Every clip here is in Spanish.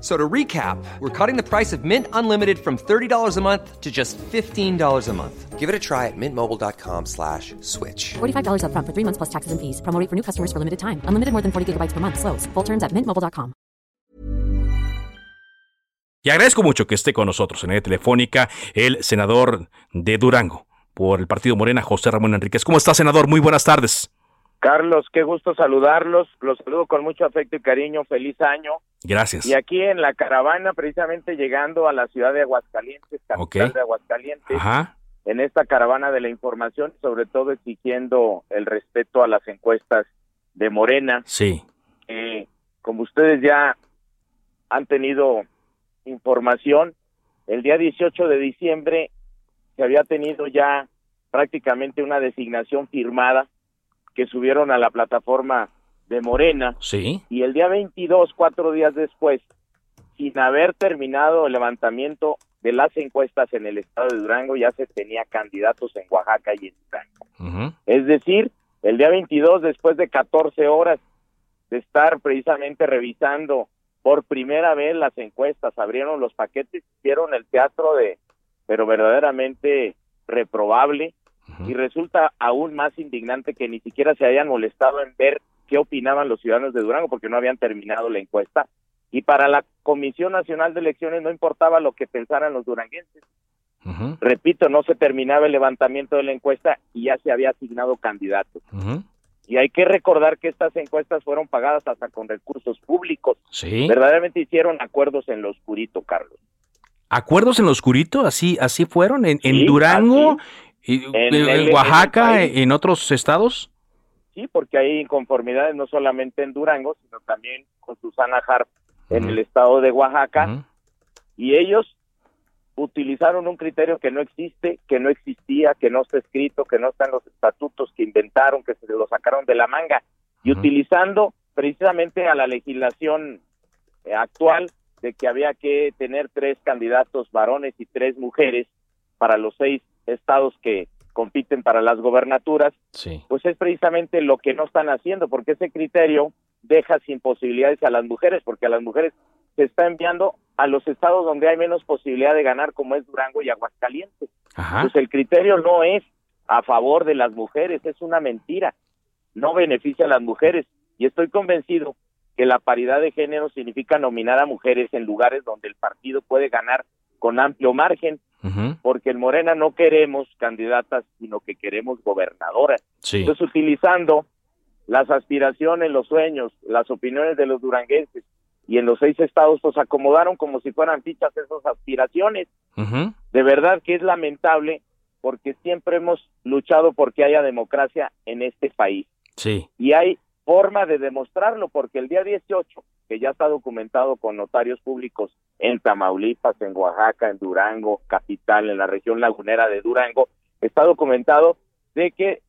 So to recap, we're cutting the price of Mint Unlimited from $30 a month to just $15 a month. Give it a try at mintmobile.com slash switch. $45 upfront for three months plus taxes and fees. Promo rate for new customers for limited time. Unlimited more than 40 gigabytes per month. Slows. Full terms at mintmobile.com. Y agradezco mucho que esté con nosotros en la telefónica el senador de Durango por el partido Morena, José Ramón Enríquez. ¿Cómo está, senador? Muy buenas tardes. Carlos, qué gusto saludarlos. Los saludo con mucho afecto y cariño. Feliz año. Gracias. Y aquí en la caravana, precisamente llegando a la ciudad de Aguascalientes, capital de Aguascalientes, Ajá. en esta caravana de la información, sobre todo exigiendo el respeto a las encuestas de Morena. Sí. Eh, como ustedes ya han tenido información, el día 18 de diciembre se había tenido ya prácticamente una designación firmada que subieron a la plataforma de Morena Sí. y el día 22, cuatro días después, sin haber terminado el levantamiento de las encuestas en el estado de Durango, ya se tenía candidatos en Oaxaca y en Durango. Es decir, el día 22, después de 14 horas de estar precisamente revisando por primera vez las encuestas, abrieron los paquetes, hicieron el teatro de, pero verdaderamente reprobable, Y resulta aún más indignante que ni siquiera se hayan molestado en ver qué opinaban los ciudadanos de Durango porque no habían terminado la encuesta. Y para la Comisión Nacional de Elecciones no importaba lo que pensaran los duranguenses. Repito, no se terminaba el levantamiento de la encuesta y ya se había asignado candidatos. Y hay que recordar que estas encuestas fueron pagadas hasta con recursos públicos. Sí. Verdaderamente hicieron acuerdos en lo oscurito, Carlos. ¿Acuerdos en lo oscurito? ¿Así, así fueron? ¿En, Durango? Y- En en, el- en el Oaxaca? ¿En otros estados? Sí, porque hay inconformidades no solamente en Durango, sino también con Susana Harp en el estado de Oaxaca. Y ellos utilizaron un criterio que no existe, que no existía, que no está escrito, que no está en los estatutos, que inventaron, que se lo sacaron de la manga, y utilizando precisamente a la legislación eh, actual de que había que tener tres candidatos varones y tres mujeres para los seis estados que compiten para las gobernaturas, Sí. pues es precisamente lo que no están haciendo, porque ese criterio deja sin posibilidades a las mujeres, porque a las mujeres se está enviando a los estados donde hay menos posibilidad de ganar, como es Durango y Aguascalientes. Ajá. Pues el criterio no es a favor de las mujeres, es una mentira, no beneficia a las mujeres. Y estoy convencido que la paridad de género significa nominar a mujeres en lugares donde el partido puede ganar con amplio margen, Porque en Morena no queremos candidatas, sino que queremos gobernadoras. Sí. Entonces, utilizando las aspiraciones, los sueños, las opiniones de los duranguenses y en los seis estados, pues acomodaron como si fueran fichas esas aspiraciones. De verdad que es lamentable porque siempre hemos luchado porque haya democracia en este país Sí. y hay forma de demostrarlo porque el día 18, que ya está documentado con notarios públicos en Tamaulipas, en Oaxaca, en Durango, capital, en la región lagunera de Durango, está documentado de que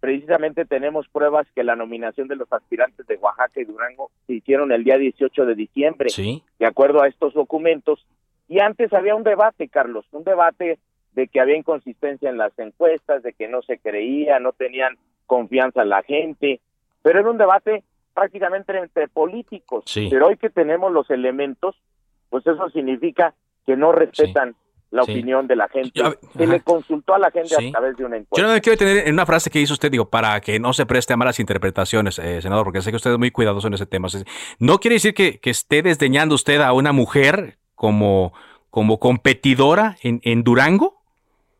precisamente tenemos pruebas que la nominación de los aspirantes de Oaxaca y Durango se hicieron el día 18 de diciembre Sí. de acuerdo a estos documentos. Y antes había un debate, Carlos, un debate de que había inconsistencia en las encuestas, de que no se creía, no tenían confianza en la gente, pero era un debate prácticamente entre políticos. Sí. Pero hoy que tenemos los elementos, pues eso significa que no respetan la Sí. opinión de la gente. Ya, Se le consultó a la gente Sí. a través de una Yo encuesta. no me quiero detener en una frase que hizo usted, digo, para que no se preste a malas interpretaciones, eh, senador, porque sé que usted es muy cuidadoso en ese tema. No quiere decir que, que esté desdeñando usted a una mujer como, como competidora en, en Durango.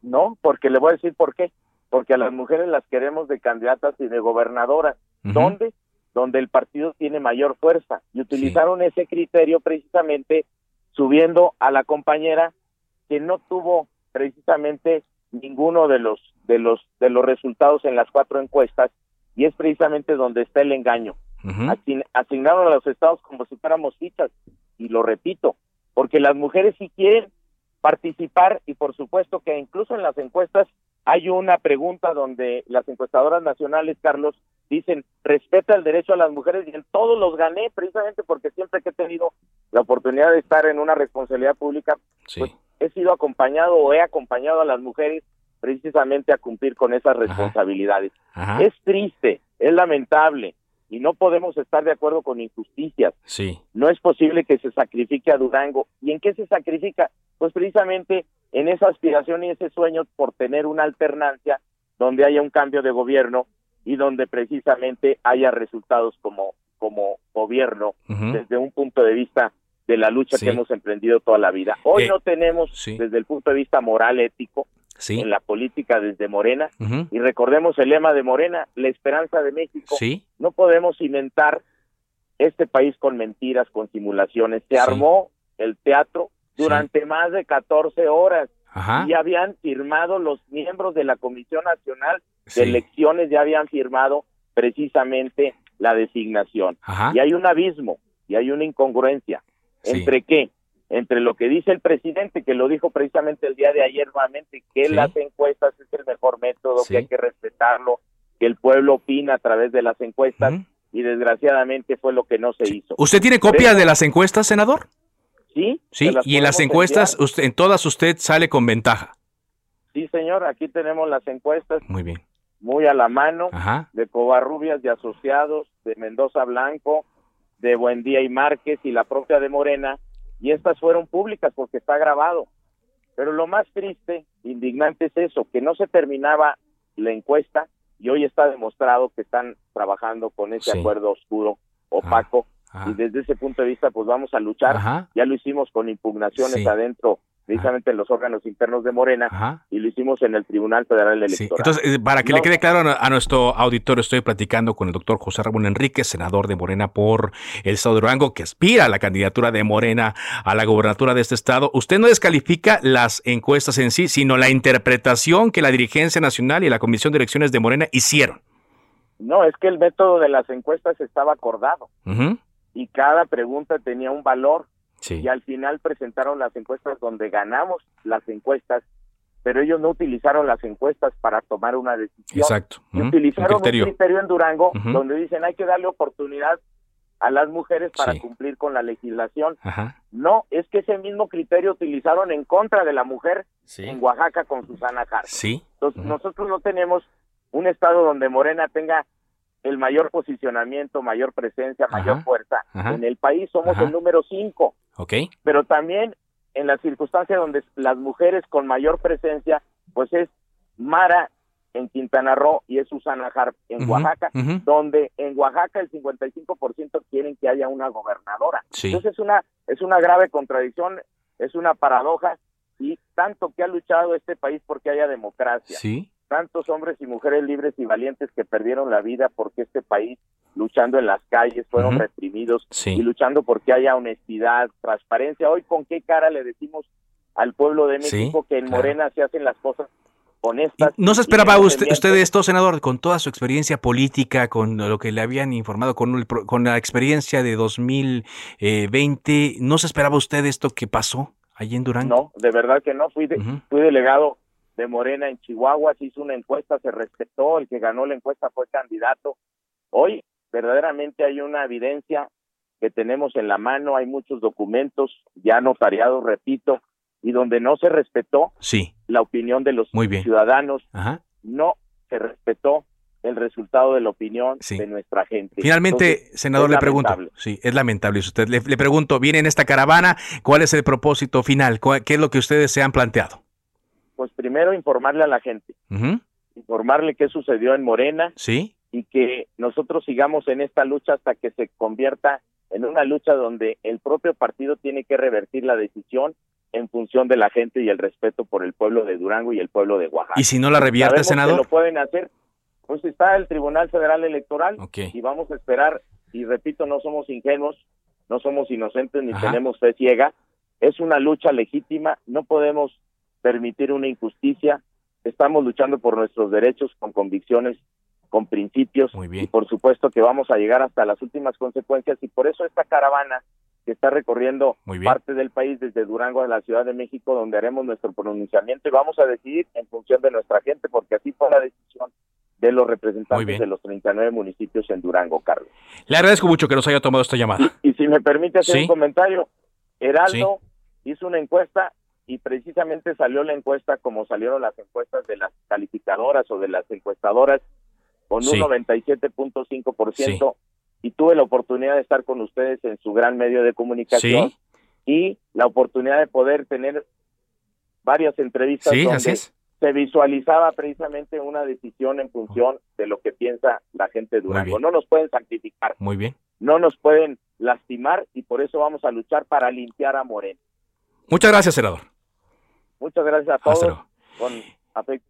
No, porque le voy a decir por qué. porque a las mujeres las queremos de candidatas y de gobernadoras. ¿Dónde? Donde el partido tiene mayor fuerza. Y utilizaron ese criterio precisamente subiendo a la compañera que no tuvo precisamente ninguno de los de los de los resultados en las cuatro encuestas y es precisamente donde está el engaño. asignaron a los estados como si fuéramos fichas y lo repito, porque las mujeres sí quieren participar y por supuesto que incluso en las encuestas hay una pregunta donde las encuestadoras nacionales, Carlos, dicen respeta el derecho a las mujeres y en todos los gané precisamente porque siempre que he tenido la oportunidad de estar en una responsabilidad pública, pues he sido acompañado o he acompañado a las mujeres precisamente a cumplir con esas responsabilidades. Es triste, es lamentable y no podemos estar de acuerdo con injusticias. Sí. No es posible que se sacrifique a Durango. ¿Y en qué se sacrifica? Pues precisamente en esa aspiración y ese sueño por tener una alternancia donde haya un cambio de gobierno y donde precisamente haya resultados como, como gobierno desde un punto de vista de la lucha que hemos emprendido toda la vida. Hoy eh, no tenemos desde el punto de vista moral, ético, en la política desde Morena, y recordemos el lema de Morena, la esperanza de México. No podemos inventar este país con mentiras, con simulaciones. Se armó el teatro durante más de 14 horas. Y habían firmado los miembros de la Comisión Nacional de Elecciones, ya habían firmado precisamente la designación. Y hay un abismo y hay una incongruencia. ¿Entre qué? Entre lo que dice el presidente, que lo dijo precisamente el día de ayer nuevamente, que las encuestas es el mejor método, que hay que respetarlo, que el pueblo opina a través de las encuestas, y desgraciadamente fue lo que no se hizo. ¿Usted tiene copia de las encuestas, senador? Sí. Sí, y en las encuestas, usted, en todas usted sale con ventaja. Sí, señor, aquí tenemos las encuestas. Muy bien. Muy a la mano, de Covarrubias, de Asociados, de Mendoza Blanco, de Buendía y Márquez y la propia de Morena, y estas fueron públicas porque está grabado. Pero lo más triste, indignante es eso, que no se terminaba la encuesta y hoy está demostrado que están trabajando con ese acuerdo oscuro, opaco, y desde ese punto de vista pues vamos a luchar. Ya lo hicimos con impugnaciones adentro precisamente en los órganos internos de Morena y lo hicimos en el Tribunal Federal Electoral. Entonces, eh, para que le quede claro a nuestro auditorio, estoy platicando con el doctor José Ramón Enríquez, senador de Morena por el estado de Durango, que aspira a la candidatura de Morena a la gobernatura de este estado. Usted no descalifica las encuestas en sí, sino la interpretación que la dirigencia nacional y la Comisión de Elecciones de Morena hicieron. No, es que el método de las encuestas estaba acordado y cada pregunta tenía un valor. Y al final presentaron las encuestas donde ganamos las encuestas, pero ellos no utilizaron las encuestas para tomar una decisión. Exacto. Utilizaron un criterio. en Durango donde dicen hay que darle oportunidad a las mujeres para cumplir con la legislación. No, es que ese mismo criterio utilizaron en contra de la mujer en Oaxaca con Susana Hart. Sí. Entonces, nosotros no tenemos un estado donde Morena tenga el mayor posicionamiento, mayor presencia, mayor fuerza. En el país somos el número cinco. Ok. Pero también en las circunstancias donde las mujeres con mayor presencia, pues es Mara en Quintana Roo y es Susana Harp en Oaxaca, donde en Oaxaca el 55% quieren que haya una gobernadora. Entonces es una es una grave contradicción, es una paradoja y tanto que ha luchado este país porque haya democracia. Sí tantos hombres y mujeres libres y valientes que perdieron la vida porque este país luchando en las calles fueron reprimidos y luchando porque haya honestidad, transparencia. Hoy con qué cara le decimos al pueblo de México que en Morena se hacen las cosas honestas. ¿No se esperaba usted, usted esto, senador, con toda su experiencia política, con lo que le habían informado, con, con la experiencia de 2020, ¿no se esperaba usted esto que pasó allí en Durango? No, de verdad que no. Fui, fui delegado de Morena en Chihuahua, se hizo una encuesta, se respetó, el que ganó la encuesta fue candidato. Hoy verdaderamente hay una evidencia que tenemos en la mano, hay muchos documentos ya notariados, repito, y donde no se respetó sí. la opinión de los ciudadanos, no se respetó el resultado de la opinión de nuestra gente. Finalmente, senador, le pregunto, sí, es lamentable usted, le, le, pregunto, viene en esta caravana, ¿cuál es el propósito final? ¿Qué es lo que ustedes se han planteado? Pues primero informarle a la gente, informarle qué sucedió en Morena ¿Sí? y que nosotros sigamos en esta lucha hasta que se convierta en una lucha donde el propio partido tiene que revertir la decisión en función de la gente y el respeto por el pueblo de Durango y el pueblo de Oaxaca. ¿Y si no la revierte, senador? Que lo pueden hacer. Pues está el Tribunal Federal Electoral y vamos a esperar. Y repito, no somos ingenuos, no somos inocentes ni Ajá. tenemos fe ciega. Es una lucha legítima. No podemos permitir una injusticia. Estamos luchando por nuestros derechos con convicciones, con principios. Muy bien. Y por supuesto que vamos a llegar hasta las últimas consecuencias. Y por eso esta caravana que está recorriendo parte del país desde Durango a la Ciudad de México, donde haremos nuestro pronunciamiento y vamos a decidir en función de nuestra gente, porque así fue la decisión de los representantes de los 39 municipios en Durango, Carlos. Le agradezco mucho que nos haya tomado esta llamada. Y si me permite hacer Sí. un comentario, Heraldo hizo una encuesta y precisamente salió la encuesta como salieron las encuestas de las calificadoras o de las encuestadoras con Sí. un 97.5% y tuve la oportunidad de estar con ustedes en su gran medio de comunicación Sí. y la oportunidad de poder tener varias entrevistas Sí, donde así es. se visualizaba precisamente una decisión en función de lo que piensa la gente de Durango. No nos pueden sacrificar, Muy bien. no nos pueden lastimar y por eso vamos a luchar para limpiar a Moreno. Muchas gracias, senador. Muchas gracias a todos. luego. Con afecto.